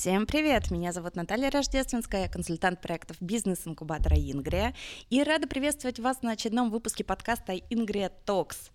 Всем привет! Меня зовут Наталья Рождественская, я консультант проектов бизнес-инкубатора Ингрия, и рада приветствовать вас на очередном выпуске подкаста Ингрия Токс.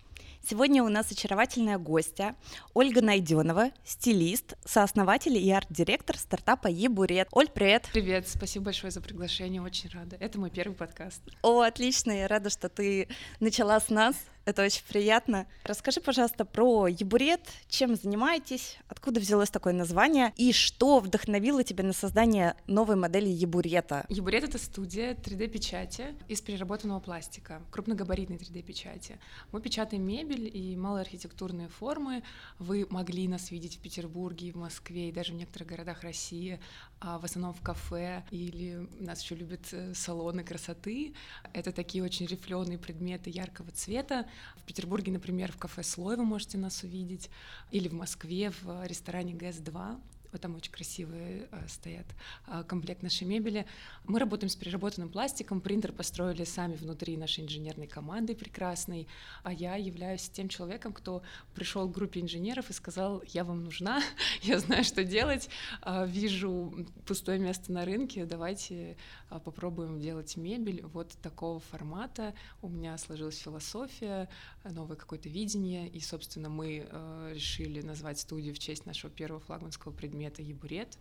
Сегодня у нас очаровательная гостья Ольга Найденова, стилист, сооснователь и арт-директор стартапа Ебурет. Оль, привет! Привет, спасибо большое за приглашение, очень рада. Это мой первый подкаст. О, отлично, я рада, что ты начала с нас. Это очень приятно. Расскажи, пожалуйста, про Ебурет, чем занимаетесь, откуда взялось такое название и что вдохновило тебя на создание новой модели Ебурета? Ебурет — это студия 3D-печати из переработанного пластика, крупногабаритной 3D-печати. Мы печатаем мебель и малые архитектурные формы. Вы могли нас видеть в Петербурге, в Москве и даже в некоторых городах России, а в основном в кафе, или нас еще любят э, салоны красоты. Это такие очень рифленые предметы яркого цвета, в Петербурге, например, в кафе «Слой» вы можете нас увидеть, или в Москве в ресторане ГЭС-2 вот там очень красивые э, стоят э, комплект нашей мебели. Мы работаем с переработанным пластиком, принтер построили сами внутри нашей инженерной команды прекрасной, а я являюсь тем человеком, кто пришел к группе инженеров и сказал, я вам нужна, я знаю, что делать, э, вижу пустое место на рынке, давайте э, попробуем делать мебель вот такого формата. У меня сложилась философия, новое какое-то видение, и, собственно, мы э, решили назвать студию в честь нашего первого флагманского предмета это ебурет,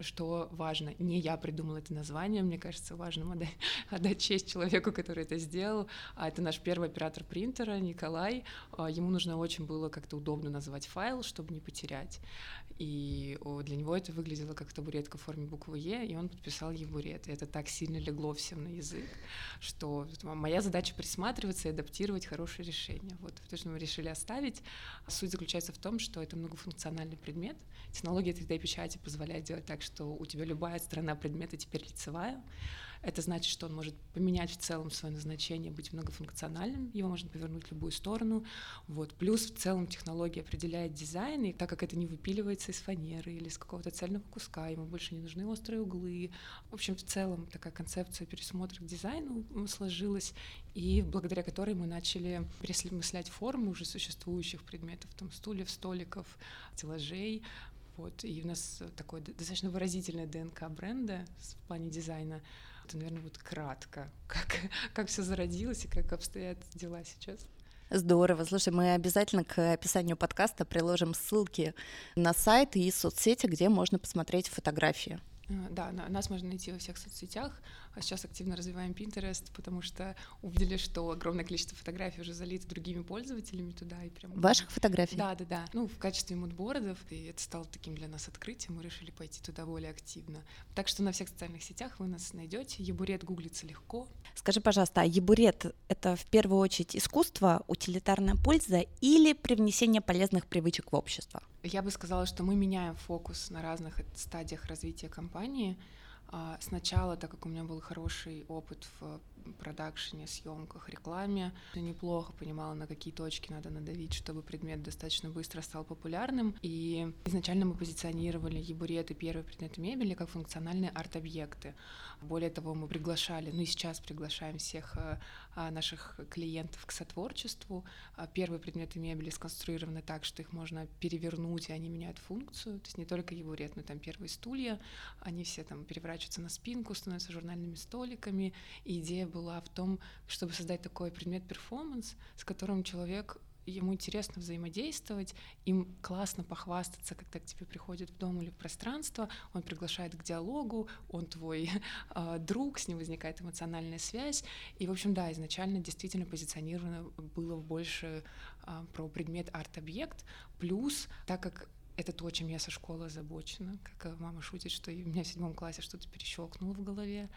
что важно. Не я придумала это название, мне кажется, важно отдать, отдать честь человеку, который это сделал. А это наш первый оператор принтера Николай. А, ему нужно очень было как-то удобно назвать файл, чтобы не потерять. И для него это выглядело как табуретка в форме буквы Е, и он подписал ебурет. И это так сильно легло всем на язык, что моя задача присматриваться и адаптировать хорошее решение. Вот то, что мы решили оставить. Суть заключается в том, что это многофункциональный предмет. Технология 3D-печати позволяет делать так, что у тебя любая сторона предмета теперь лицевая. Это значит, что он может поменять в целом свое назначение, быть многофункциональным, его можно повернуть в любую сторону. Вот. Плюс в целом технология определяет дизайн, и так как это не выпиливается из фанеры или из какого-то цельного куска, ему больше не нужны острые углы. В общем, в целом такая концепция пересмотра к дизайну сложилась, и благодаря которой мы начали переосмыслять формы уже существующих предметов, там стульев, столиков, стеллажей, вот, и у нас такое достаточно выразительное ДНК бренда в плане дизайна. Это, наверное, вот кратко, как, как все зародилось и как обстоят дела сейчас. Здорово. Слушай, мы обязательно к описанию подкаста приложим ссылки на сайт и соцсети, где можно посмотреть фотографии. Э, да, нас можно найти во всех соцсетях. А сейчас активно развиваем Pinterest, потому что увидели, что огромное количество фотографий уже залито другими пользователями туда. И прям... Ваших фотографий? Да, да, да. Ну, в качестве мудбордов. И это стало таким для нас открытием. Мы решили пойти туда более активно. Так что на всех социальных сетях вы нас найдете. Ебурет гуглится легко. Скажи, пожалуйста, а ебурет — это в первую очередь искусство, утилитарная польза или привнесение полезных привычек в общество? Я бы сказала, что мы меняем фокус на разных стадиях развития компании. А, сначала, так как у меня был хороший опыт в продакшене, съемках, рекламе. Я неплохо понимала, на какие точки надо надавить, чтобы предмет достаточно быстро стал популярным. И изначально мы позиционировали ебуреты, первые предметы мебели, как функциональные арт-объекты. Более того, мы приглашали, ну и сейчас приглашаем всех э, а, наших клиентов к сотворчеству. А, первые предметы мебели сконструированы так, что их можно перевернуть, и они меняют функцию. То есть не только ебурет, но там первые стулья, они все там переворачиваются на спинку, становятся журнальными столиками. И идея была в том, чтобы создать такой предмет перформанс, с которым человек ему интересно взаимодействовать, им классно похвастаться, когда к тебе приходит в дом или в пространство, он приглашает к диалогу, он твой э, друг, с ним возникает эмоциональная связь. И, в общем, да, изначально действительно позиционировано было больше э, про предмет арт-объект, плюс, так как это то, чем я со школы озабочена. Как мама шутит, что у меня в седьмом классе что-то перещелкнуло в голове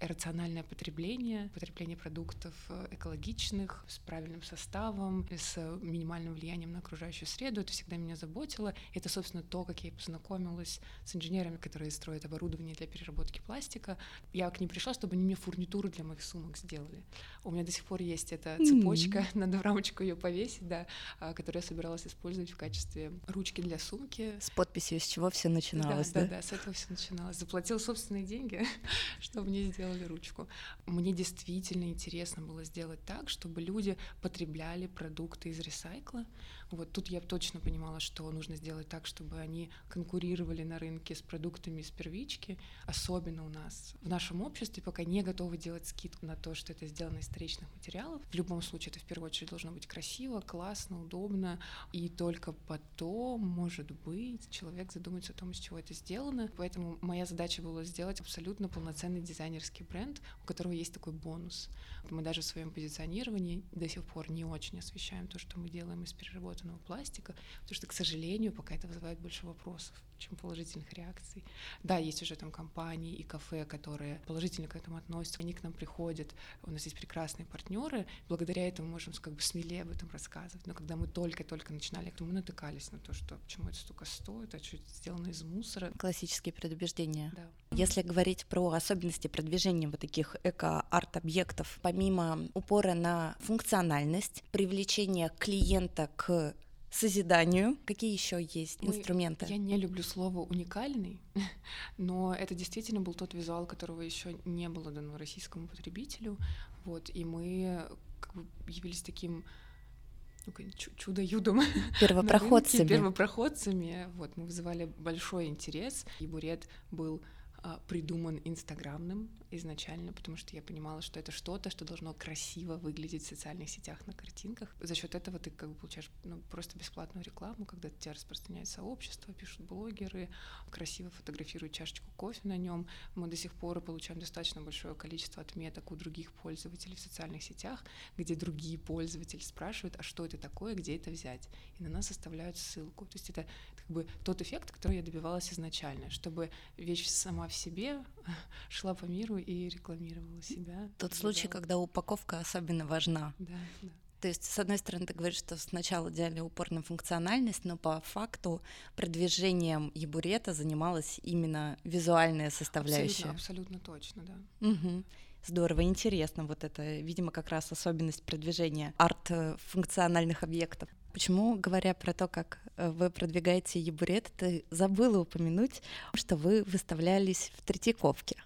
рациональное потребление, потребление продуктов э, экологичных, с правильным составом, с минимальным влиянием на окружающую среду. Это всегда меня заботило. Это, собственно, то, как я познакомилась с инженерами, которые строят оборудование для переработки пластика. Я к ним пришла, чтобы они мне фурнитуру для моих сумок сделали. У меня до сих пор есть эта цепочка, mm-hmm. надо в рамочку ее повесить, да, а, которую я собиралась использовать в качестве ручки для сумки. С подписью, с чего все начиналось, да? Да, да, да, с этого все начиналось. Заплатила собственные деньги, чтобы мне сделать сделали ручку. Мне действительно интересно было сделать так, чтобы люди потребляли продукты из ресайкла. Вот тут я точно понимала, что нужно сделать так, чтобы они конкурировали на рынке с продуктами из первички. Особенно у нас в нашем обществе пока не готовы делать скидку на то, что это сделано из вторичных материалов. В любом случае это в первую очередь должно быть красиво, классно, удобно. И только потом, может быть, человек задумается о том, из чего это сделано. Поэтому моя задача была сделать абсолютно полноценный дизайнерский бренд, у которого есть такой бонус. Мы даже в своем позиционировании до сих пор не очень освещаем то, что мы делаем из переработанного пластика, потому что, к сожалению, пока это вызывает больше вопросов чем положительных реакций. Да, есть уже там компании и кафе, которые положительно к этому относятся, они к нам приходят, у нас есть прекрасные партнеры, благодаря этому можем как бы смелее об этом рассказывать. Но когда мы только-только начинали, мы натыкались на то, что почему это столько стоит, а что это сделано из мусора. Классические предубеждения. Да. Если говорить про особенности продвижения вот таких эко-арт-объектов, помимо упора на функциональность, привлечение клиента к созиданию. Какие еще есть Мы, инструменты? Я не люблю слово уникальный, но это действительно был тот визуал, которого еще не было дано российскому потребителю. Вот, и мы как бы явились таким ну, чудо-юдом. Первопроходцами. первопроходцами. Вот, мы вызывали большой интерес, и Бурет был придуман инстаграмным изначально, потому что я понимала, что это что-то, что должно красиво выглядеть в социальных сетях на картинках. За счет этого ты как бы получаешь ну, просто бесплатную рекламу, когда тебя распространяет сообщество, пишут блогеры, красиво фотографируют чашечку кофе на нем. Мы до сих пор получаем достаточно большое количество отметок у других пользователей в социальных сетях, где другие пользователи спрашивают, а что это такое, где это взять, и на нас оставляют ссылку. То есть это бы тот эффект, который я добивалась изначально, чтобы вещь сама в себе шла по миру и рекламировала себя. Тот случай, когда упаковка особенно важна. Да, да. То есть, с одной стороны, ты говоришь, что сначала делали упор на функциональность, но по факту продвижением ебурета занималась именно визуальная составляющая. Абсолютно, абсолютно точно, да. Угу. Здорово, интересно. Вот это, видимо, как раз особенность продвижения арт-функциональных объектов. Почему, говоря про то, как э, вы продвигаете ебурет, ты забыла упомянуть, что вы выставлялись в Третьяковке?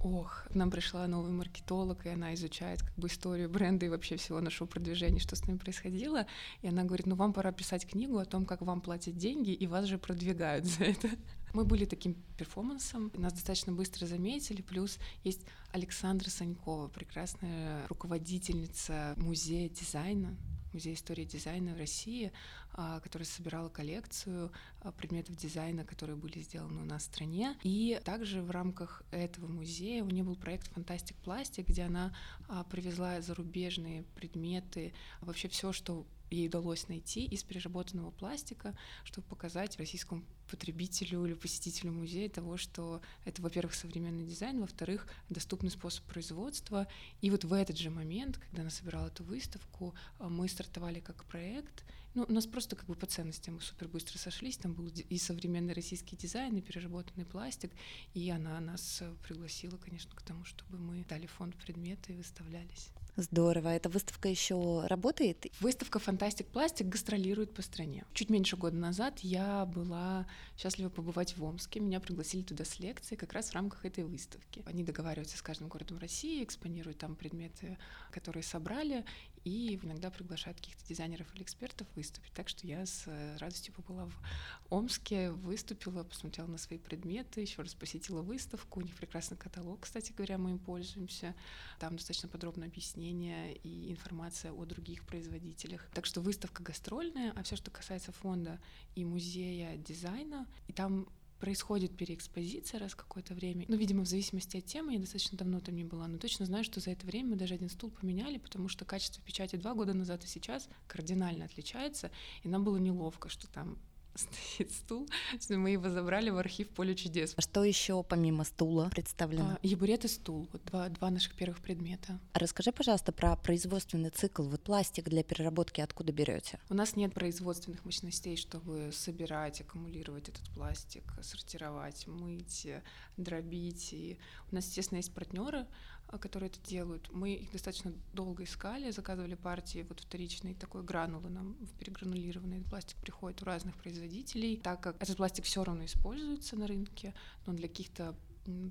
Ох, к нам пришла новый маркетолог, и она изучает как бы историю бренда и вообще всего нашего продвижения, что с ним происходило. И она говорит, ну вам пора писать книгу о том, как вам платят деньги, и вас же продвигают за это. Мы были таким перформансом, нас достаточно быстро заметили, плюс есть Александра Санькова, прекрасная руководительница музея дизайна, Музей истории дизайна в России, а, которая собирала коллекцию а, предметов дизайна, которые были сделаны у нас в стране. И также в рамках этого музея у нее был проект «Фантастик Пластик», где она а, привезла зарубежные предметы, вообще все, что ей удалось найти из переработанного пластика, чтобы показать российскому потребителю или посетителю музея того, что это, во-первых, современный дизайн, во-вторых, доступный способ производства. И вот в этот же момент, когда она собирала эту выставку, а, мы стартовали как проект. Ну, у нас просто как бы по ценностям мы супер быстро сошлись. Там был и современный российский дизайн, и переработанный пластик. И она нас э, пригласила, конечно, к тому, чтобы мы дали фонд предметы и выставлялись. Здорово. Эта выставка еще работает? Выставка «Фантастик Пластик» гастролирует по стране. Чуть меньше года назад я была счастлива побывать в Омске. Меня пригласили туда с лекцией как раз в рамках этой выставки. Они договариваются с каждым городом России, экспонируют там предметы, которые собрали, и иногда приглашают каких-то дизайнеров или экспертов выступить. Так что я с э, радостью побыла в Омске, выступила, посмотрела на свои предметы, еще раз посетила выставку. У них прекрасный каталог, кстати говоря, мы им пользуемся. Там достаточно подробное объяснение и информация о других производителях. Так что выставка гастрольная, а все, что касается фонда и музея дизайна, и там происходит переэкспозиция раз какое-то время. Ну, видимо, в зависимости от темы, я достаточно давно там не была, но точно знаю, что за это время мы даже один стул поменяли, потому что качество печати два года назад и сейчас кардинально отличается, и нам было неловко, что там стоит стул. Мы его забрали в архив Поле чудес. А что еще помимо стула представлено? А, ебурет и стул. Вот два, два наших первых предмета. А расскажи, пожалуйста, про производственный цикл. Вот пластик для переработки откуда берете? У нас нет производственных мощностей, чтобы собирать, аккумулировать этот пластик, сортировать, мыть, дробить. И у нас, естественно, есть партнеры, которые это делают. Мы их достаточно долго искали, заказывали партии вот вторичные такой гранулы нам в перегранулированный пластик приходит у разных производителей, так как этот пластик все равно используется на рынке, но для каких-то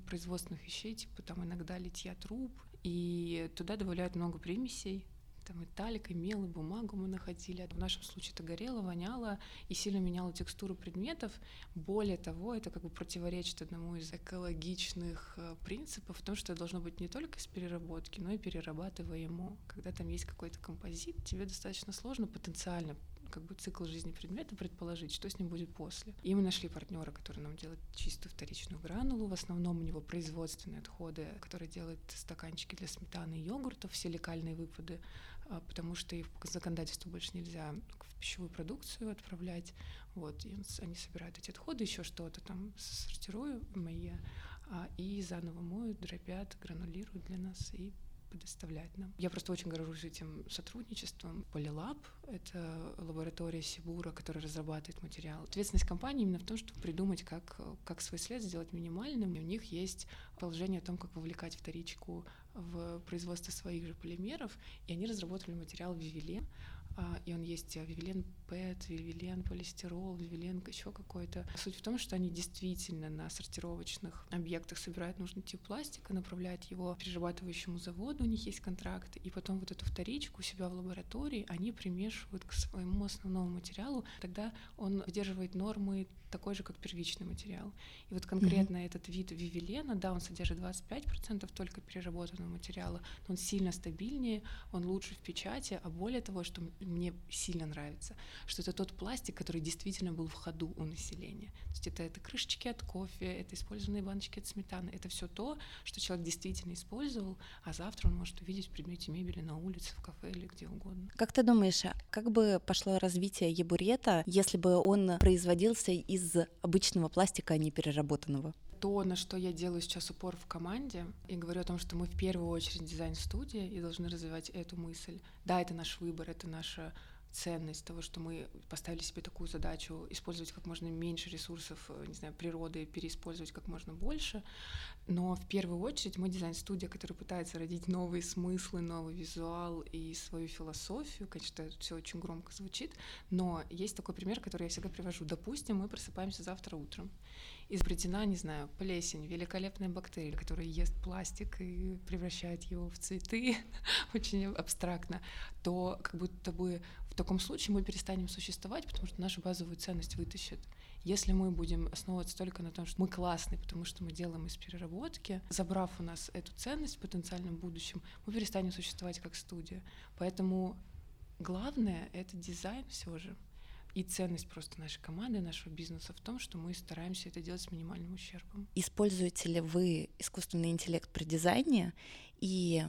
производственных вещей, типа там иногда литья труб, и туда добавляют много примесей, там и талик, и мел, и бумагу мы находили. В нашем случае это горело, воняло и сильно меняло текстуру предметов. Более того, это как бы противоречит одному из экологичных э, принципов, в том, что должно быть не только из переработки, но и перерабатываемо. Когда там есть какой-то композит, тебе достаточно сложно потенциально как бы цикл жизни предмета предположить, что с ним будет после. И мы нашли партнера, который нам делает чистую вторичную гранулу. В основном у него производственные отходы, которые делают стаканчики для сметаны и йогуртов, все лекальные выпады, а, потому что их по законодательству больше нельзя в пищевую продукцию отправлять. Вот, и они собирают эти отходы, еще что-то там сортирую мои, а, и заново моют, дробят, гранулируют для нас и предоставлять нам. Я просто очень горжусь этим сотрудничеством. Полилаб — это лаборатория Сибура, которая разрабатывает материал. Ответственность компании именно в том, чтобы придумать, как, как свой след сделать минимальным. И у них есть положение о том, как вовлекать вторичку в производство своих же полимеров, и они разработали материал Вивилен, а, и он есть а, Вивилен ПЭТ, Вивилен полистирол, Вивилен еще какой-то. Суть в том, что они действительно на сортировочных объектах собирают нужный тип пластика, направляют его перерабатывающему заводу, у них есть контракты, и потом вот эту вторичку у себя в лаборатории они примешивают к своему основному материалу, тогда он выдерживает нормы такой же, как первичный материал. И вот конкретно mm-hmm. этот вид вивилена, да, он содержит 25% только переработанного материала, но он сильно стабильнее, он лучше в печати, а более того, что мне сильно нравится, что это тот пластик, который действительно был в ходу у населения. То есть это, это крышечки от кофе, это использованные баночки от сметаны, это все то, что человек действительно использовал, а завтра он может увидеть в предмете мебели на улице, в кафе или где угодно. Как ты думаешь, а как бы пошло развитие ебурета, если бы он производился из обычного пластика, а не переработанного? то, на что я делаю сейчас упор в команде, и говорю о том, что мы в первую очередь дизайн-студия и должны развивать эту мысль. Да, это наш выбор, это наша ценность того, что мы поставили себе такую задачу использовать как можно меньше ресурсов, э, не знаю, природы, переиспользовать как можно больше. Но в первую очередь мы дизайн-студия, которая пытается родить новые смыслы, новый визуал и свою философию. Конечно, все очень громко звучит, но есть такой пример, который я всегда привожу. Допустим, мы просыпаемся завтра утром. Изобретена, не знаю, плесень, великолепная бактерия, которая ест пластик и превращает его в цветы, очень абстрактно, то как будто бы в таком случае мы перестанем существовать, потому что нашу базовую ценность вытащат. Если мы будем основываться только на том, что мы классные, потому что мы делаем из переработки, забрав у нас эту ценность в потенциальном будущем, мы перестанем существовать как студия. Поэтому главное — это дизайн все же. И ценность просто нашей команды, нашего бизнеса в том, что мы стараемся это делать с минимальным ущербом. Используете ли вы искусственный интеллект при дизайне? И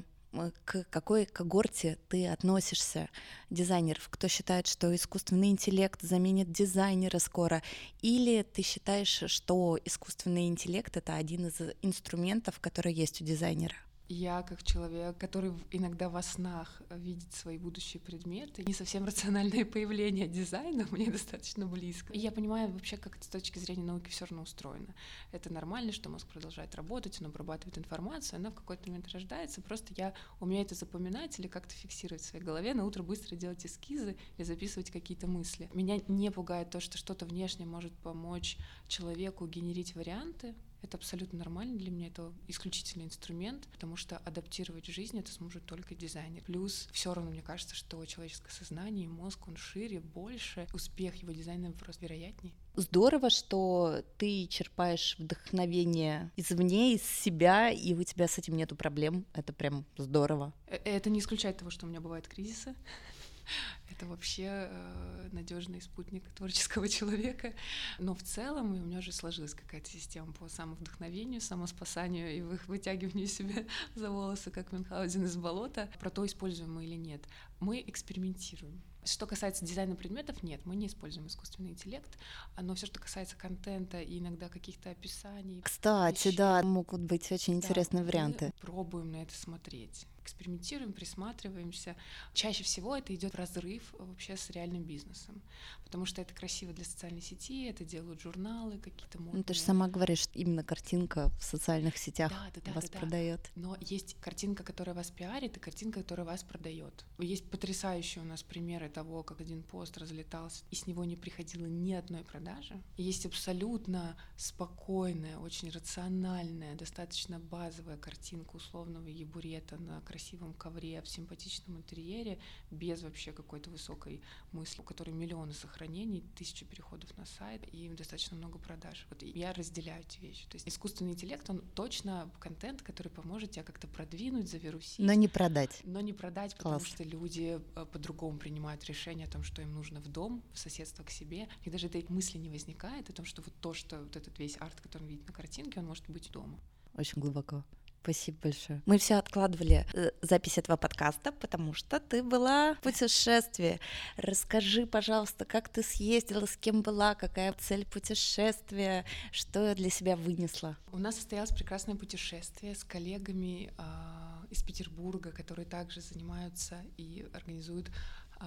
к какой когорте ты относишься дизайнеров? Кто считает, что искусственный интеллект заменит дизайнера скоро? Или ты считаешь, что искусственный интеллект — это один из инструментов, которые есть у дизайнера? Я, как человек, который иногда во снах видит свои будущие предметы, не совсем рациональное появление дизайна мне достаточно близко. И я понимаю вообще, как это с точки зрения науки все равно устроено. Это нормально, что мозг продолжает работать, он обрабатывает информацию, она в какой-то момент рождается. Просто я умею это запоминать или как-то фиксировать в своей голове, на утро быстро делать эскизы или записывать какие-то мысли. Меня не пугает то, что что-то внешне может помочь человеку генерить варианты, это абсолютно нормально для меня, это исключительный инструмент, потому что адаптировать жизнь это сможет только дизайнер. Плюс все равно мне кажется, что человеческое сознание и мозг, он шире, больше, успех его дизайна просто вероятнее. Здорово, что ты черпаешь вдохновение извне, из себя, и у тебя с этим нету проблем. Это прям здорово. Э, это не исключает того, что у меня бывают кризисы. Это вообще э, надежный спутник творческого человека. Но в целом у меня уже сложилась какая-то система по самовдохновению, самоспасанию и вытягиванию себя за волосы, как Мюнхгаузен из болота. Про то, используем мы или нет. Мы экспериментируем. Что касается дизайна предметов, нет, мы не используем искусственный интеллект, но все, что касается контента и иногда каких-то описаний. Кстати, вещей, да, могут быть очень интересные да, варианты. Мы пробуем на это смотреть. Экспериментируем, присматриваемся. Чаще всего это идет разрыв вообще с реальным бизнесом, потому что это красиво для социальной сети, это делают журналы какие-то модные. Ну, ты же сама говоришь, именно картинка в социальных сетях да, да, да, вас да, продает. Да. Но есть картинка, которая вас пиарит, и картинка, которая вас продает. Есть потрясающие у нас примеры того, как один пост разлетался, и с него не приходило ни одной продажи. есть абсолютно спокойная, очень рациональная, достаточно базовая картинка условного ебурета на красивом ковре в симпатичном интерьере, без вообще какой-то высокой мысли, у которой миллионы сохранений, тысячи переходов на сайт и достаточно много продаж. Вот я разделяю эти вещи. То есть искусственный интеллект, он точно контент, который поможет тебя как-то продвинуть, завирусить. Но не продать. Но не продать, Класс. потому что люди э, по-другому принимают решение о том, что им нужно в дом, в соседство к себе. И даже этой мысли не возникает о том, что вот то, что вот этот весь арт, который он видит на картинке, он может быть дома. Очень глубоко. Спасибо большое. Мы все откладывали э, запись этого подкаста, потому что ты была в путешествии. Расскажи, пожалуйста, как ты съездила, с кем была, какая цель путешествия, что для себя вынесла? У нас состоялось прекрасное путешествие с коллегами э, из Петербурга, которые также занимаются и организуют а,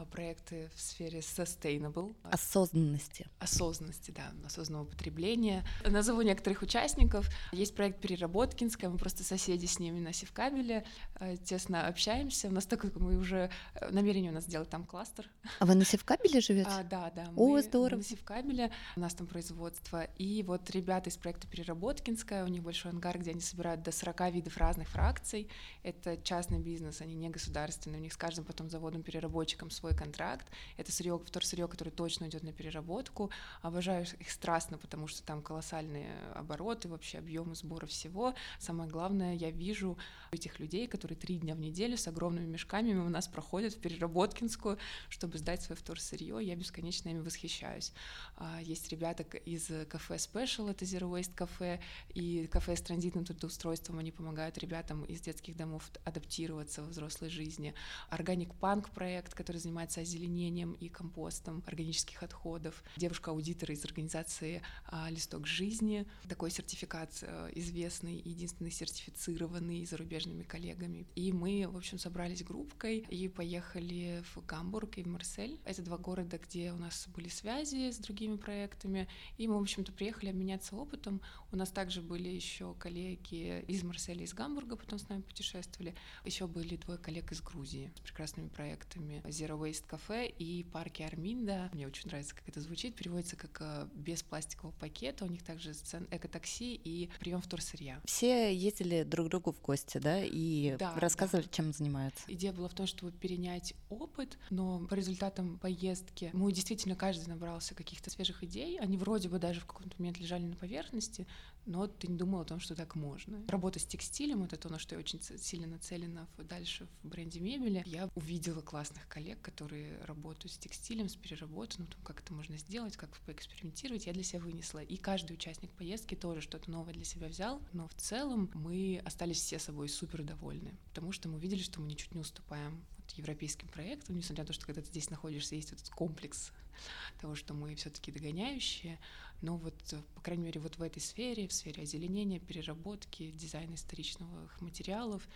проекты в сфере sustainable. Осознанности. Осознанности, да, осознанного потребления. Назову некоторых участников. Есть проект Переработкинская, мы просто соседи с ними на Севкабеле, а, тесно общаемся. У нас такое, мы уже, э, намерение у нас сделать там кластер. А вы на Севкабеле живете? А, да, да. О, мы, здорово. Мы на Севкабеле, у нас там производство. И вот ребята из проекта Переработкинская, у них большой ангар, где они собирают до 40 видов разных фракций. Это частный бизнес, они не государственные, у них с каждым потом заводом переработчиком свой контракт. Это сырье, вторсырье, которое точно идет на переработку. Обожаю их страстно, потому что там колоссальные обороты, вообще объемы сбора всего. Самое главное, я вижу этих людей, которые три дня в неделю с огромными мешками у нас проходят в переработкинскую, чтобы сдать свое вторсырье. Я бесконечно ими восхищаюсь. А, есть ребята из кафе Special, это Zero Waste кафе, и кафе с транзитным трудоустройством, они помогают ребятам из детских домов адаптироваться во взрослой жизни. Органик Панк проект, который занимается озеленением и компостом органических отходов. Девушка-аудитор из организации а, «Листок жизни». Такой сертификат а, известный, единственный сертифицированный зарубежными коллегами. И мы, в общем, собрались группкой и поехали в Гамбург и в Марсель. Это два города, где у нас были связи с другими проектами. И мы, в общем-то, приехали обменяться опытом. У нас также были еще коллеги из Марселя, из Гамбурга, потом с нами путешествовали. Еще были двое коллег из Грузии с прекрасными проектами. Zero Waste Cafe и парки Арминда. Мне очень нравится, как это звучит. Переводится как э, без пластикового пакета. У них также эко-такси и прием вторсырья. Все ездили друг к другу в гости, да, и да, рассказывали, да. чем занимаются. Идея была в том, чтобы перенять опыт, но по результатам поездки мы действительно каждый набрался каких-то свежих идей. Они вроде бы даже в какой-то момент лежали на поверхности, но ты не думал о том, что так можно. Работа с текстилем — это то, на что я очень сильно нацелена дальше в бренде мебели. Я увидела классных коллег, которые работают с текстилем, с переработанным, том, как это можно сделать, как поэкспериментировать, я для себя вынесла. И каждый участник поездки тоже что-то новое для себя взял, но в целом мы остались все собой супер довольны, потому что мы увидели, что мы ничуть не уступаем европейским проектам, несмотря на то, что когда ты здесь находишься, есть этот комплекс того, что мы все-таки догоняющие, но вот, по крайней мере, вот в этой сфере, в сфере озеленения, переработки, дизайна историчных материалов,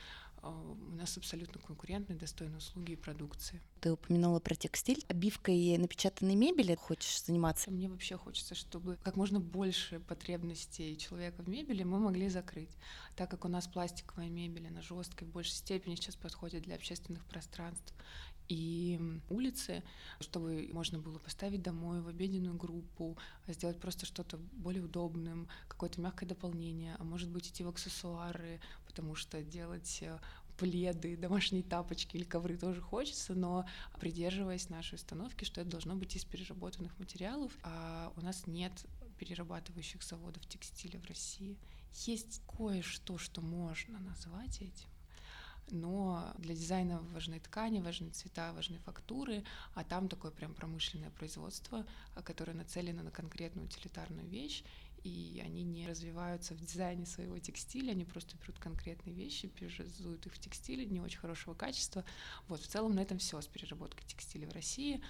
а, у нас абсолютно конкурентные, достойные услуги и продукции. Ты упомянула про текстиль. Обивкой напечатанной мебели хочешь заниматься? Мне вообще хочется, чтобы как можно больше потребностей человека в мебели мы могли закрыть. Так как у нас пластиковая мебель, она жесткая, в большей степени сейчас подходит для общественных пространств и улицы, чтобы можно было поставить домой в обеденную группу, сделать просто что-то более удобным, какое-то мягкое дополнение, а может быть идти в аксессуары, потому что делать э, пледы, домашние тапочки или ковры тоже хочется, но придерживаясь нашей установки, что это должно быть из переработанных материалов, а у нас нет перерабатывающих заводов текстиля в России. Есть кое-что, что можно назвать этим, но для дизайна важны ткани, важны цвета, важны фактуры, а там такое прям промышленное производство, а, которое нацелено на конкретную утилитарную вещь, и они не развиваются в дизайне своего текстиля, они просто берут конкретные вещи, переразуют их в текстиле не очень хорошего качества. Вот, в целом на этом все с переработкой текстиля в России.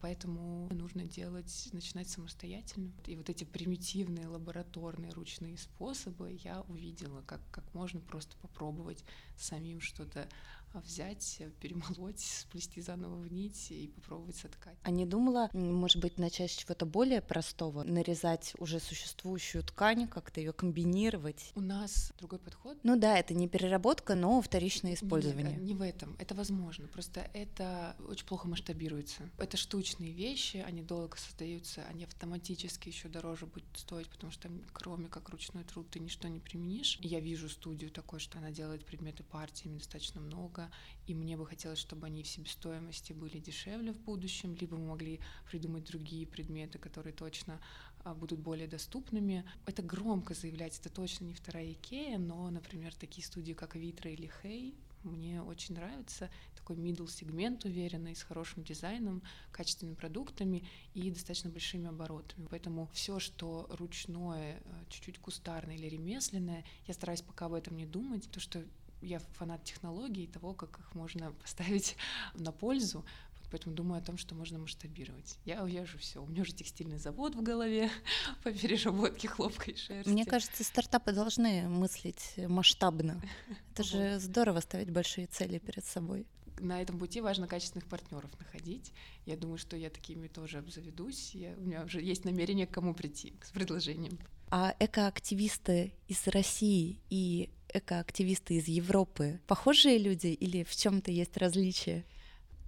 Поэтому нужно делать, начинать самостоятельно. И вот эти примитивные лабораторные ручные способы я увидела, как, как можно просто попробовать самим что-то взять, перемолоть, сплести заново в нить и попробовать соткать. А не думала, может быть, начать с чего-то более простого, нарезать уже существующую ткань, как-то ее комбинировать? У нас другой подход. Ну да, это не переработка, но вторичное использование. Нет, не в этом. Это возможно. Просто это очень плохо масштабируется. Это штучные вещи, они долго создаются, они автоматически еще дороже будут стоить, потому что кроме как ручной труд, ты ничто не применишь. Я вижу студию такой, что она делает предметы партиями достаточно много, и мне бы хотелось, чтобы они в себестоимости были дешевле в будущем, либо мы могли придумать другие предметы, которые точно а, будут более доступными. Это громко заявлять, это точно не вторая Икея, но, например, такие студии, как Витра или Хей, мне очень нравится такой middle сегмент уверенный, с хорошим дизайном, качественными продуктами и достаточно большими оборотами. Поэтому все, что ручное, э, чуть-чуть кустарное или ремесленное, я стараюсь пока об этом не думать, потому что я фанат технологий и того, как их можно поставить на пользу, Поэтому думаю о том, что можно масштабировать. Я уезжу все. У меня уже текстильный завод в голове по переработке хлопка и шерсти. Мне кажется, стартапы должны мыслить масштабно. Это же здорово ставить большие цели перед собой. На этом пути важно качественных партнеров находить. Я думаю, что я такими тоже обзаведусь. Я, у меня уже есть намерение к кому прийти с предложением. А экоактивисты из России и экоактивисты из Европы похожие люди или в чем-то есть различия?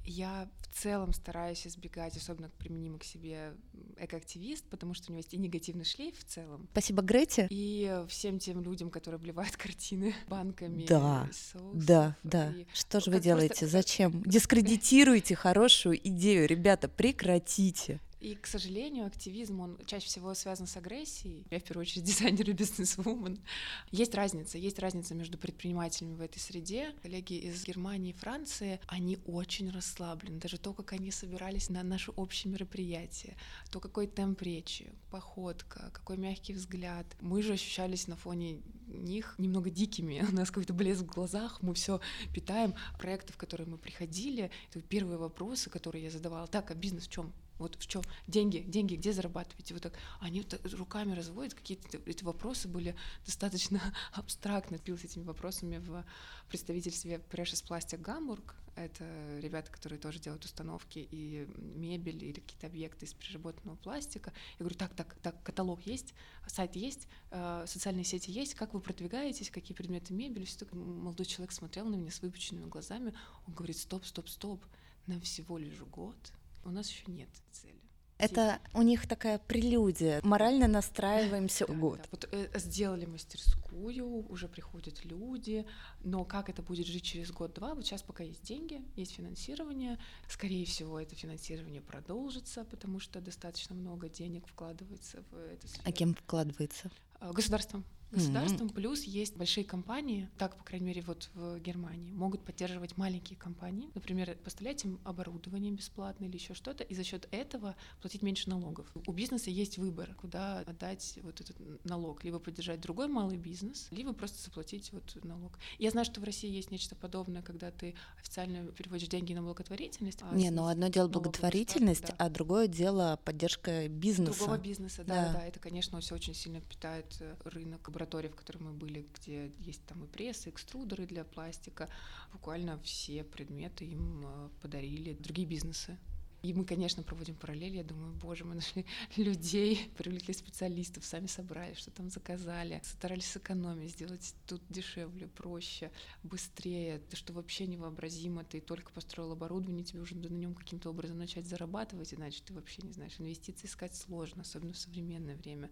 Я в целом стараюсь избегать, особенно применимо к себе экоактивист, потому что у него есть и негативный шлейф в целом. Спасибо, Грете. И всем тем людям, которые обливают картины банками. Да, да, да. И... Что же вы делаете? Просто... Зачем? Дискредитируете хорошую идею, ребята, прекратите. И, к сожалению, активизм, он чаще всего связан с агрессией. Я, в первую очередь, дизайнер и бизнес-вумен. Есть разница, есть разница между предпринимателями в этой среде. Коллеги из Германии и Франции, они очень расслаблены. Даже то, как они собирались на наше общее мероприятие, то, какой темп речи, походка, какой мягкий взгляд. Мы же ощущались на фоне них немного дикими. У нас какой-то блеск в глазах, мы все питаем. Проекты, в которые мы приходили, это первые вопросы, которые я задавала. Так, а бизнес в чем? Вот в чем деньги, деньги, где зарабатываете? Вот так они вот руками разводят, какие-то эти вопросы были достаточно абстрактны. Пил с этими вопросами в представительстве Precious Plastic Гамбург. Это ребята, которые тоже делают установки и мебель или какие-то объекты из переработанного пластика. Я говорю, так, так, так, каталог есть, сайт есть, э, социальные сети есть, как вы продвигаетесь, какие предметы мебели. Все так молодой человек смотрел на меня с выпученными глазами. Он говорит, стоп, стоп, стоп, нам всего лишь год, у нас еще нет цели. Это у них такая прелюдия. Морально настраиваемся да, год. Да. Вот э, сделали мастерскую, уже приходят люди, но как это будет жить через год-два? Вот сейчас пока есть деньги, есть финансирование. Скорее всего, это финансирование продолжится, потому что достаточно много денег вкладывается в это. А кем вкладывается? А, государством государством, mm-hmm. плюс есть большие компании, так, по крайней мере, вот в Германии, могут поддерживать маленькие компании, например, поставлять им оборудование бесплатно или еще что-то, и за счет этого платить меньше налогов. У бизнеса есть выбор, куда отдать вот этот налог, либо поддержать другой малый бизнес, либо просто заплатить вот налог. Я знаю, что в России есть нечто подобное, когда ты официально переводишь деньги на благотворительность. А Не, но ну, одно дело благотворительность, да. а другое дело поддержка бизнеса. Другого бизнеса, да, да, да. Это, конечно, все очень сильно питает э, рынок лаборатории, в которой мы были, где есть там и прессы, экструдеры для пластика, буквально все предметы им э, подарили другие бизнесы. И мы, конечно, проводим параллели. Я думаю, боже, мы нашли людей, привлекли специалистов, сами собрали, что там заказали, старались сэкономить, сделать тут дешевле, проще, быстрее. То, что вообще невообразимо. Ты только построил оборудование, тебе уже на нем каким-то образом начать зарабатывать, иначе ты вообще не знаешь. Инвестиции искать сложно, особенно в современное время.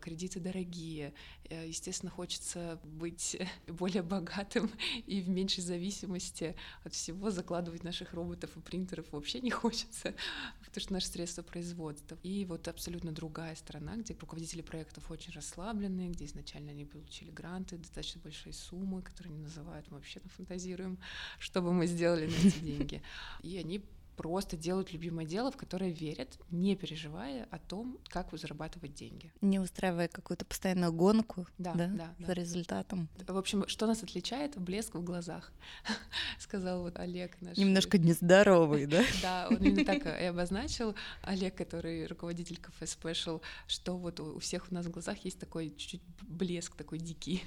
Кредиты дорогие. Э, естественно, хочется быть более богатым и в меньшей зависимости от всего закладывать наших роботов и принтеров вообще не хочется потому что наше средство производства. И вот абсолютно другая сторона, где руководители проектов очень расслабленные, где изначально они получили гранты, достаточно большие суммы, которые не называют, мы вообще фантазируем, что бы мы сделали на эти деньги. И они просто делают любимое дело, в которое верят, не переживая о том, как зарабатывать деньги. Не устраивая какую-то постоянную гонку да, да, да, за да. результатом. В общем, что нас отличает? Блеск в глазах, сказал вот Олег наш. Немножко нездоровый, да? Да, он именно так и обозначил. Олег, который руководитель кафе Special, что вот у всех у нас в глазах есть такой чуть-чуть блеск такой дикий.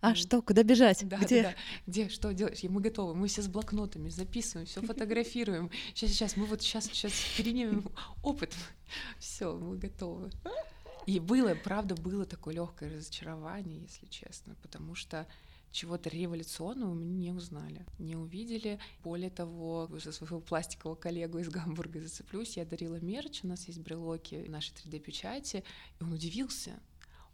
А что, куда бежать? Да, Где? Да, да. Где, что делаешь? И мы готовы. Мы все с блокнотами записываем, все фотографируем. Сейчас, сейчас, мы вот сейчас, сейчас перенимем опыт. Все, мы готовы. И было, правда, было такое легкое разочарование, если честно, потому что чего-то революционного мы не узнали, не увидели. Более того, за своего пластикового коллегу из Гамбурга зацеплюсь, я дарила мерч, у нас есть брелоки нашей 3D-печати, и он удивился.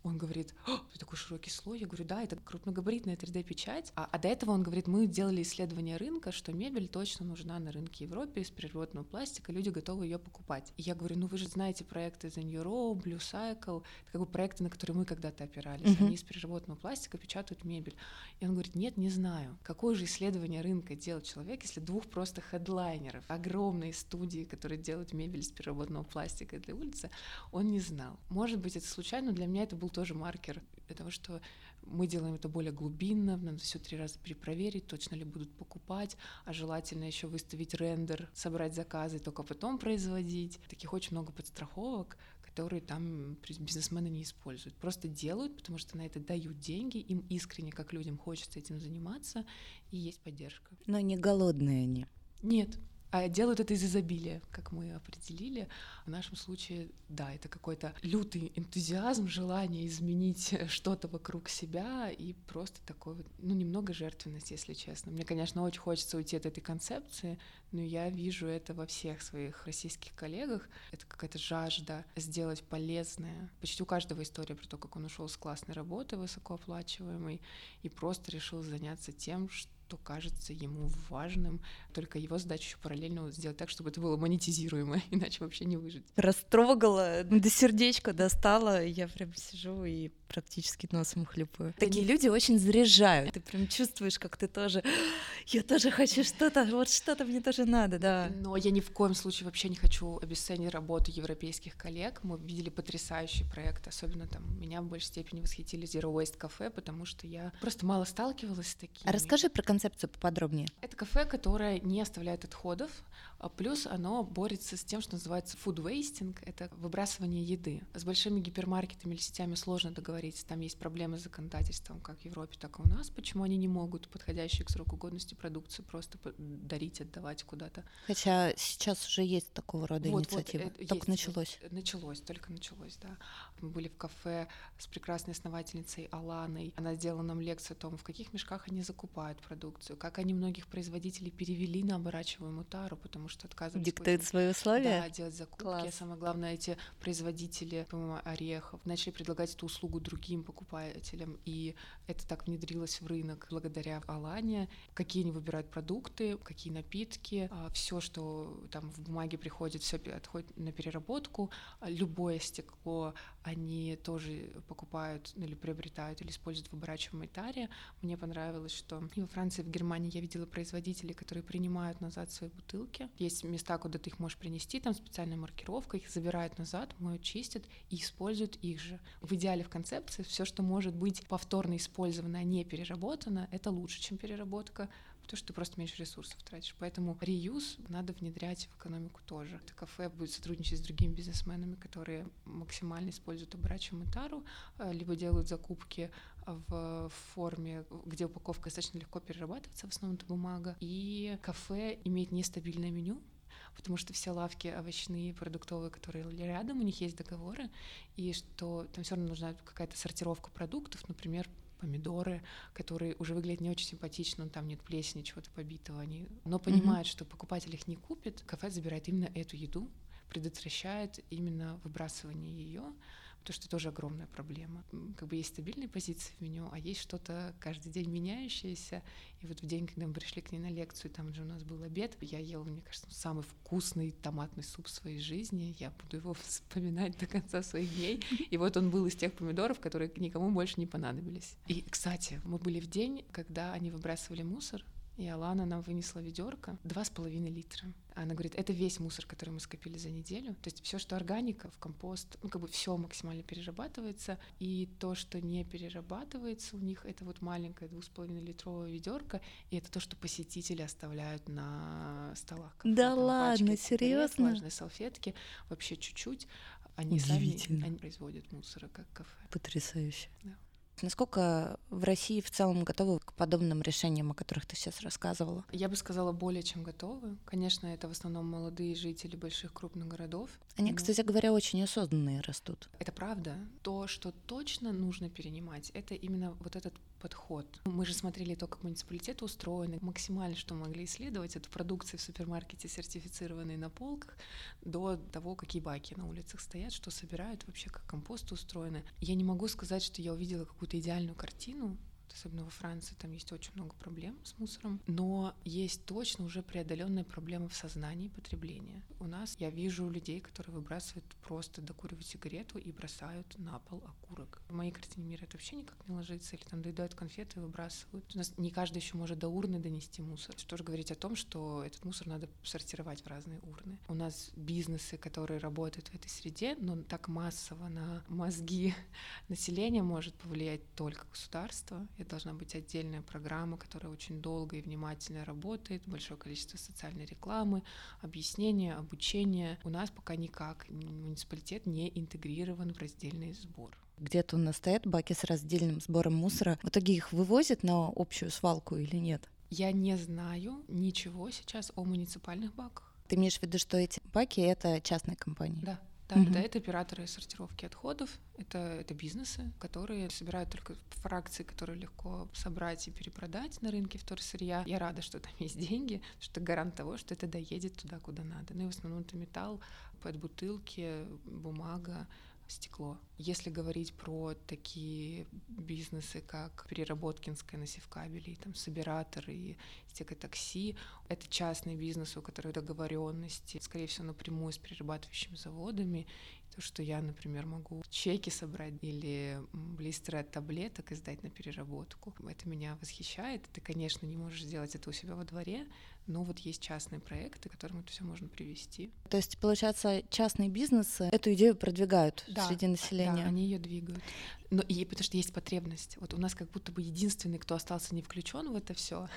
Он говорит, ты такой широкий слой. Я говорю, да, это крупногабаритная 3D-печать. А, а до этого он говорит, мы делали исследование рынка, что мебель точно нужна на рынке Европе из переработанного пластика, люди готовы ее покупать. И я говорю, ну вы же знаете проекты The New Row, Blue Cycle, это как бы проекты, на которые мы когда-то опирались. Uh-huh. Они из переработанного пластика печатают мебель. И он говорит, нет, не знаю. Какое же исследование рынка делает человек, если двух просто хедлайнеров, огромные студии, которые делают мебель из переработанного пластика для улицы, он не знал. Может быть, это случайно, но для меня это был тоже маркер для того, что мы делаем это более глубинно, надо все три раза перепроверить, точно ли будут покупать, а желательно еще выставить рендер, собрать заказы, только потом производить. Таких очень много подстраховок, которые там бизнесмены не используют. Просто делают, потому что на это дают деньги, им искренне, как людям, хочется этим заниматься, и есть поддержка. Но не голодные они. Нет, делают это из изобилия, как мы определили. В нашем случае, да, это какой-то лютый энтузиазм, желание изменить что-то вокруг себя и просто такой вот, ну, немного жертвенность, если честно. Мне, конечно, очень хочется уйти от этой концепции, но я вижу это во всех своих российских коллегах. Это какая-то жажда сделать полезное. Почти у каждого история про то, как он ушел с классной работы, высокооплачиваемой, и просто решил заняться тем, что что кажется ему важным. Только его задача еще параллельно сделать так, чтобы это было монетизируемо, иначе вообще не выжить. Растрогала, до сердечка достала, я прям сижу и практически носом хлюпаю. Такие люди очень заряжают. Ты прям чувствуешь, как ты тоже, я тоже хочу что-то, вот что-то мне тоже надо, да. Но я ни в коем случае вообще не хочу обесценить работу европейских коллег. Мы видели потрясающий проект, особенно там меня в большей степени восхитили Zero Waste кафе, потому что я просто мало сталкивалась с такими. А расскажи про концепцию поподробнее. Это кафе, которое не оставляет отходов, а плюс оно борется с тем, что называется food wasting, это выбрасывание еды. С большими гипермаркетами или сетями сложно договориться, там есть проблемы с законодательством как в Европе, так и у нас, почему они не могут подходящие к сроку годности продукцию просто дарить, отдавать куда-то. Хотя сейчас уже есть такого рода вот, инициатива, вот, только есть, началось. Началось, только началось, да. Мы были в кафе с прекрасной основательницей Аланой, она сделала нам лекцию о том, в каких мешках они закупают продукцию, как они многих производителей перевели на оборачиваемую тару, потому что отказывать... Диктует свои условия? Да, делать закупки. Класс. Самое главное, эти производители, по-моему, орехов начали предлагать эту услугу другим покупателям, и это так внедрилось в рынок благодаря Алане. Какие они выбирают продукты, какие напитки, а, все, что там в бумаге приходит, все отходит на переработку. Любое стекло они тоже покупают или приобретают или используют в оборачиваемой таре. Мне понравилось, что и во Франции, и в Германии я видела производителей, которые принимают назад свои бутылки. Есть места, куда ты их можешь принести, там специальная маркировка, их забирают назад, моют, чистят и используют их же. В идеале в концепции все, что может быть повторно использовано, а не переработано, это лучше, чем переработка то, что ты просто меньше ресурсов тратишь. Поэтому реюз надо внедрять в экономику тоже. Это кафе будет сотрудничать с другими бизнесменами, которые максимально используют оборачиваемую тару, э, либо делают закупки в форме, где упаковка достаточно легко перерабатывается, в основном это бумага. И кафе имеет нестабильное меню, потому что все лавки овощные, продуктовые, которые рядом, у них есть договоры, и что там все равно нужна какая-то сортировка продуктов, например, помидоры, которые уже выглядят не очень симпатично, там нет плесени, чего-то побитого, они, но понимают, mm-hmm. что покупатель их не купит, кафе забирает именно эту еду, предотвращает именно выбрасывание ее, потому что это тоже огромная проблема. Как бы есть стабильные позиции в меню, а есть что-то каждый день меняющееся. И вот в день, когда мы пришли к ней на лекцию, там же у нас был обед, я ела, мне кажется, самый вкусный томатный суп в своей жизни. Я буду его вспоминать до конца своих дней. И вот он был из тех помидоров, которые никому больше не понадобились. И, кстати, мы были в день, когда они выбрасывали мусор, и Алана нам вынесла ведерко два с половиной литра. Она говорит, это весь мусор, который мы скопили за неделю. То есть все, что органика, в компост, ну как бы все максимально перерабатывается. И то, что не перерабатывается у них, это вот маленькое двух с половиной литровое ведерко, и это то, что посетители оставляют на столах. Да ладно, серьезно? Влажные салфетки, вообще чуть-чуть. Они сами они производят мусора как кафе. Потрясающе. Да. Насколько в России в целом готовы к подобным решениям, о которых ты сейчас рассказывала? Я бы сказала, более чем готовы. Конечно, это в основном молодые жители больших крупных городов. Они, кстати говоря, очень осознанные растут. Это правда. То, что точно нужно перенимать, это именно вот этот подход. Мы же смотрели то, как муниципалитеты устроены. Максимально, что могли исследовать, это продукции в супермаркете, сертифицированные на полках, до того, какие баки на улицах стоят, что собирают, вообще как компосты устроены. Я не могу сказать, что я увидела какую-то идеальную картину, особенно во Франции, там есть очень много проблем с мусором, но есть точно уже преодоленная проблема в сознании потребления. У нас я вижу людей, которые выбрасывают просто докуривают сигарету и бросают на пол окурок. В моей картине мира это вообще никак не ложится, или там доедают конфеты и выбрасывают. У нас не каждый еще может до урны донести мусор. Что же говорить о том, что этот мусор надо сортировать в разные урны. У нас бизнесы, которые работают в этой среде, но так массово на мозги населения может повлиять только государство. Это должна быть отдельная программа, которая очень долго и внимательно работает, большое количество социальной рекламы, объяснения, обучения. У нас пока никак муниципалитет не интегрирован в раздельный сбор. Где-то у нас стоят баки с раздельным сбором мусора. В итоге их вывозят на общую свалку или нет? Я не знаю ничего сейчас о муниципальных баках. Ты имеешь в виду, что эти баки — это частные компании? Да. Да, угу. да, это операторы сортировки отходов, это, это бизнесы, которые собирают только фракции, которые легко собрать и перепродать на рынке вторсырья. Я рада, что там есть деньги, что гарант того, что это доедет туда, куда надо. Ну и в основном это металл, под бутылки, бумага, стекло. Если говорить про такие бизнесы, как переработкинская на севкабеле, там собираторы и стекотакси, это частный бизнес, у которых договоренности, скорее всего, напрямую с перерабатывающими заводами, то, что я, например, могу чеки собрать или блистеры от таблеток и сдать на переработку. Это меня восхищает. Ты, конечно, не можешь сделать это у себя во дворе, но вот есть частные проекты, к которым это все можно привести. То есть, получается, частные бизнесы эту идею продвигают да, среди населения? Да, они ее двигают. Но и потому что есть потребность. Вот у нас как будто бы единственный, кто остался не включен в это все,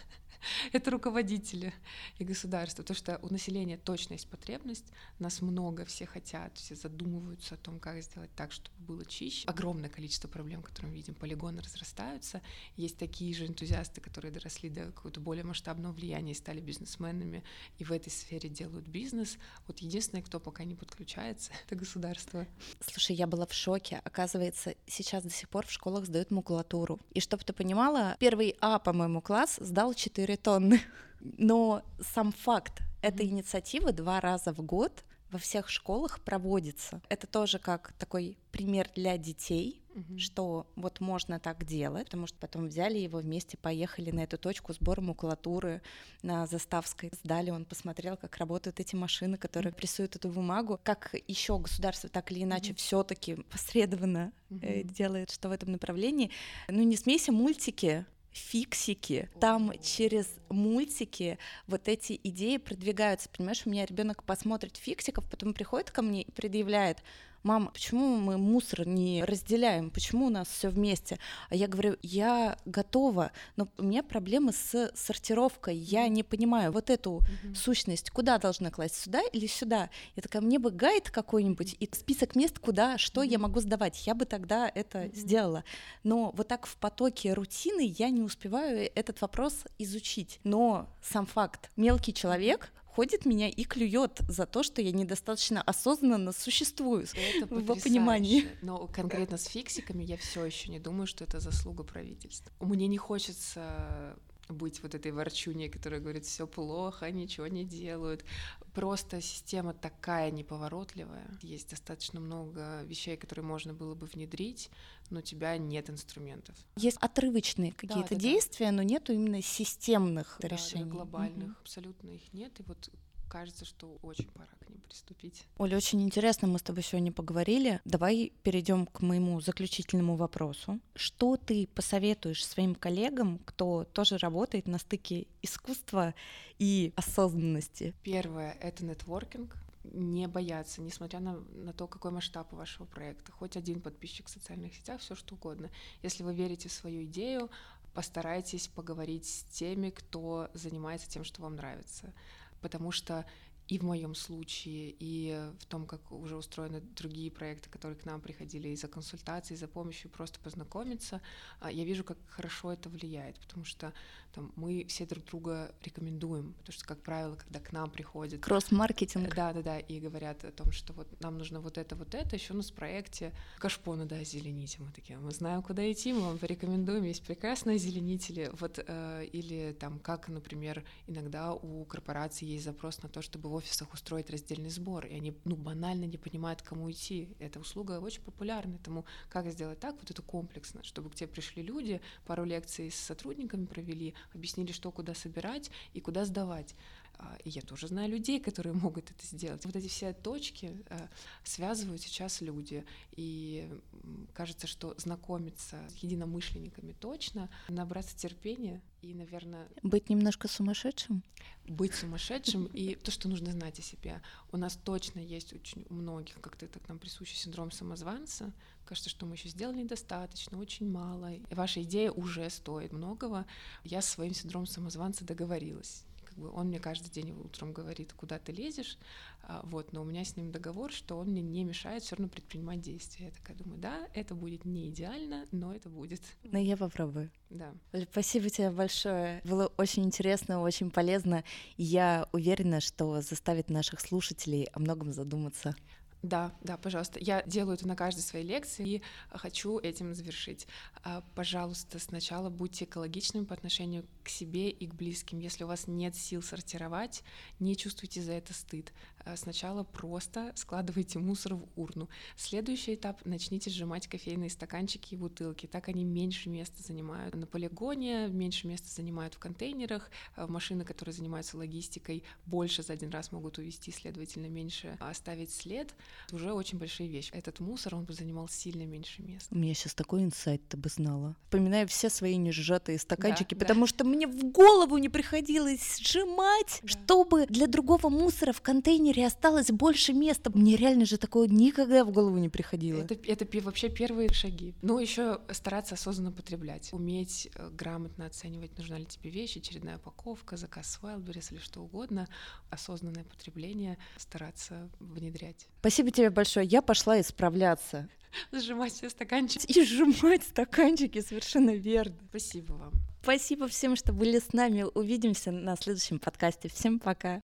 это руководители и государство. То, что у населения точно есть потребность, нас много, все хотят, все задумываются о том, как сделать так, чтобы было чище. Огромное количество проблем, которые мы видим, полигоны разрастаются. Есть такие же энтузиасты, которые доросли до какого-то более масштабного влияния и стали бизнесменами, и в этой сфере делают бизнес. Вот единственное, кто пока не подключается, это государство. Слушай, я была в шоке. Оказывается, сейчас до сих пор в школах сдают макулатуру. И чтобы ты понимала, первый А, по-моему, класс сдал 4 4 тонны. Но сам факт этой инициативы два раза в год во всех школах проводится. Это тоже как такой пример для детей, угу. что вот можно так делать, потому что потом взяли его вместе, поехали на эту точку сбора макулатуры на Заставской, сдали, он посмотрел, как работают эти машины, которые прессуют эту бумагу, как еще государство так или иначе угу. все-таки посредованно угу. э, делает что в этом направлении. Ну не смейся, мультики фиксики, там через мультики вот эти идеи продвигаются. Понимаешь, у меня ребенок посмотрит фиксиков, потом приходит ко мне и предъявляет, мама, почему мы мусор не разделяем, почему у нас все вместе? А я говорю, я готова, но у меня проблемы с сортировкой, я не понимаю вот эту mm-hmm. сущность, куда должна класть, сюда или сюда? Я такая, мне бы гайд какой-нибудь и список мест, куда, что mm-hmm. я могу сдавать, я бы тогда это mm-hmm. сделала. Но вот так в потоке рутины я не успеваю этот вопрос изучить. Но сам факт, мелкий человек ходит меня и клюет за то, что я недостаточно осознанно существую это в понимании. Но конкретно с фиксиками я все еще не думаю, что это заслуга правительства. Мне не хочется быть вот этой ворчуней, которая говорит, все плохо, ничего не делают. Просто система такая неповоротливая. Есть достаточно много вещей, которые можно было бы внедрить, но у тебя нет инструментов. Есть отрывочные какие-то да, да, действия, да. но нету именно системных да, решений. Да, глобальных, угу. абсолютно их нет. И вот кажется, что очень пора к ним приступить. Оля, очень интересно, мы с тобой сегодня поговорили. Давай перейдем к моему заключительному вопросу. Что ты посоветуешь своим коллегам, кто тоже работает на стыке искусства и осознанности? Первое — это нетворкинг не бояться, несмотря на, на то, какой масштаб у вашего проекта. Хоть один подписчик в социальных сетях, все что угодно. Если вы верите в свою идею, постарайтесь поговорить с теми, кто занимается тем, что вам нравится потому что и в моем случае, и в том, как уже устроены другие проекты, которые к нам приходили и за консультацией, и за помощью, просто познакомиться, а, я вижу, как хорошо это влияет, потому что там, мы все друг друга рекомендуем, потому что, как правило, когда к нам приходят... Кросс-маркетинг. Да-да-да, и говорят о том, что вот нам нужно вот это, вот это, еще у нас в проекте кашпо надо озеленить, мы такие, мы знаем, куда идти, мы вам порекомендуем, есть прекрасные озеленители, вот, э, или там, как, например, иногда у корпораций есть запрос на то, чтобы в офисах устроить раздельный сбор, и они, ну, банально не понимают, кому идти, эта услуга очень популярна, тому как сделать так, вот это комплексно, чтобы к тебе пришли люди, пару лекций с сотрудниками провели, объяснили, что куда собирать и куда сдавать. А, и я тоже знаю людей, которые могут это сделать. Вот эти все точки э, связывают сейчас люди. И кажется, что знакомиться с единомышленниками точно, набраться терпения и, наверное... Быть немножко сумасшедшим? Быть сумасшедшим и то, что нужно знать о себе. У нас точно есть очень у многих, как-то это к нам присущий синдром самозванца. Кажется, что мы еще сделали недостаточно, очень мало. И ваша идея уже стоит многого. Я с своим синдромом самозванца договорилась как бы он мне каждый день утром говорит, куда ты лезешь, а, вот, но у меня с ним договор, что он мне не мешает все равно предпринимать действия. Я такая думаю, да, это будет не идеально, но это будет. Но я попробую. Да. Спасибо тебе большое. Было очень интересно, очень полезно. Я уверена, что заставит наших слушателей о многом задуматься. Да, да, пожалуйста. Я делаю это на каждой своей лекции и хочу этим завершить. А, пожалуйста, сначала будьте экологичными по отношению к себе и к близким. Если у вас нет сил сортировать, не чувствуйте за это стыд. А, сначала просто складывайте мусор в урну. Следующий этап — начните сжимать кофейные стаканчики и бутылки. Так они меньше места занимают на полигоне, меньше места занимают в контейнерах. А, машины, которые занимаются логистикой, больше за один раз могут увезти, следовательно, меньше оставить след — уже очень большие вещи. Этот мусор, он бы занимал сильно меньше места. У меня сейчас такой инсайт, ты бы знала. Вспоминаю все свои несжатые стаканчики, да, потому да. что мне в голову не приходилось сжимать, да. чтобы для другого мусора в контейнере осталось больше места. Мне реально же такое никогда в голову не приходило. Это, это вообще первые шаги. Ну, еще стараться осознанно потреблять, уметь э, грамотно оценивать, нужна ли тебе вещь, очередная упаковка, заказ с Wildberries или что угодно. Осознанное потребление стараться внедрять. Спасибо Спасибо тебе большое. Я пошла исправляться. Сжимать все стаканчики. И сжимать стаканчики, совершенно верно. Спасибо вам. Спасибо всем, что были с нами. Увидимся на следующем подкасте. Всем пока.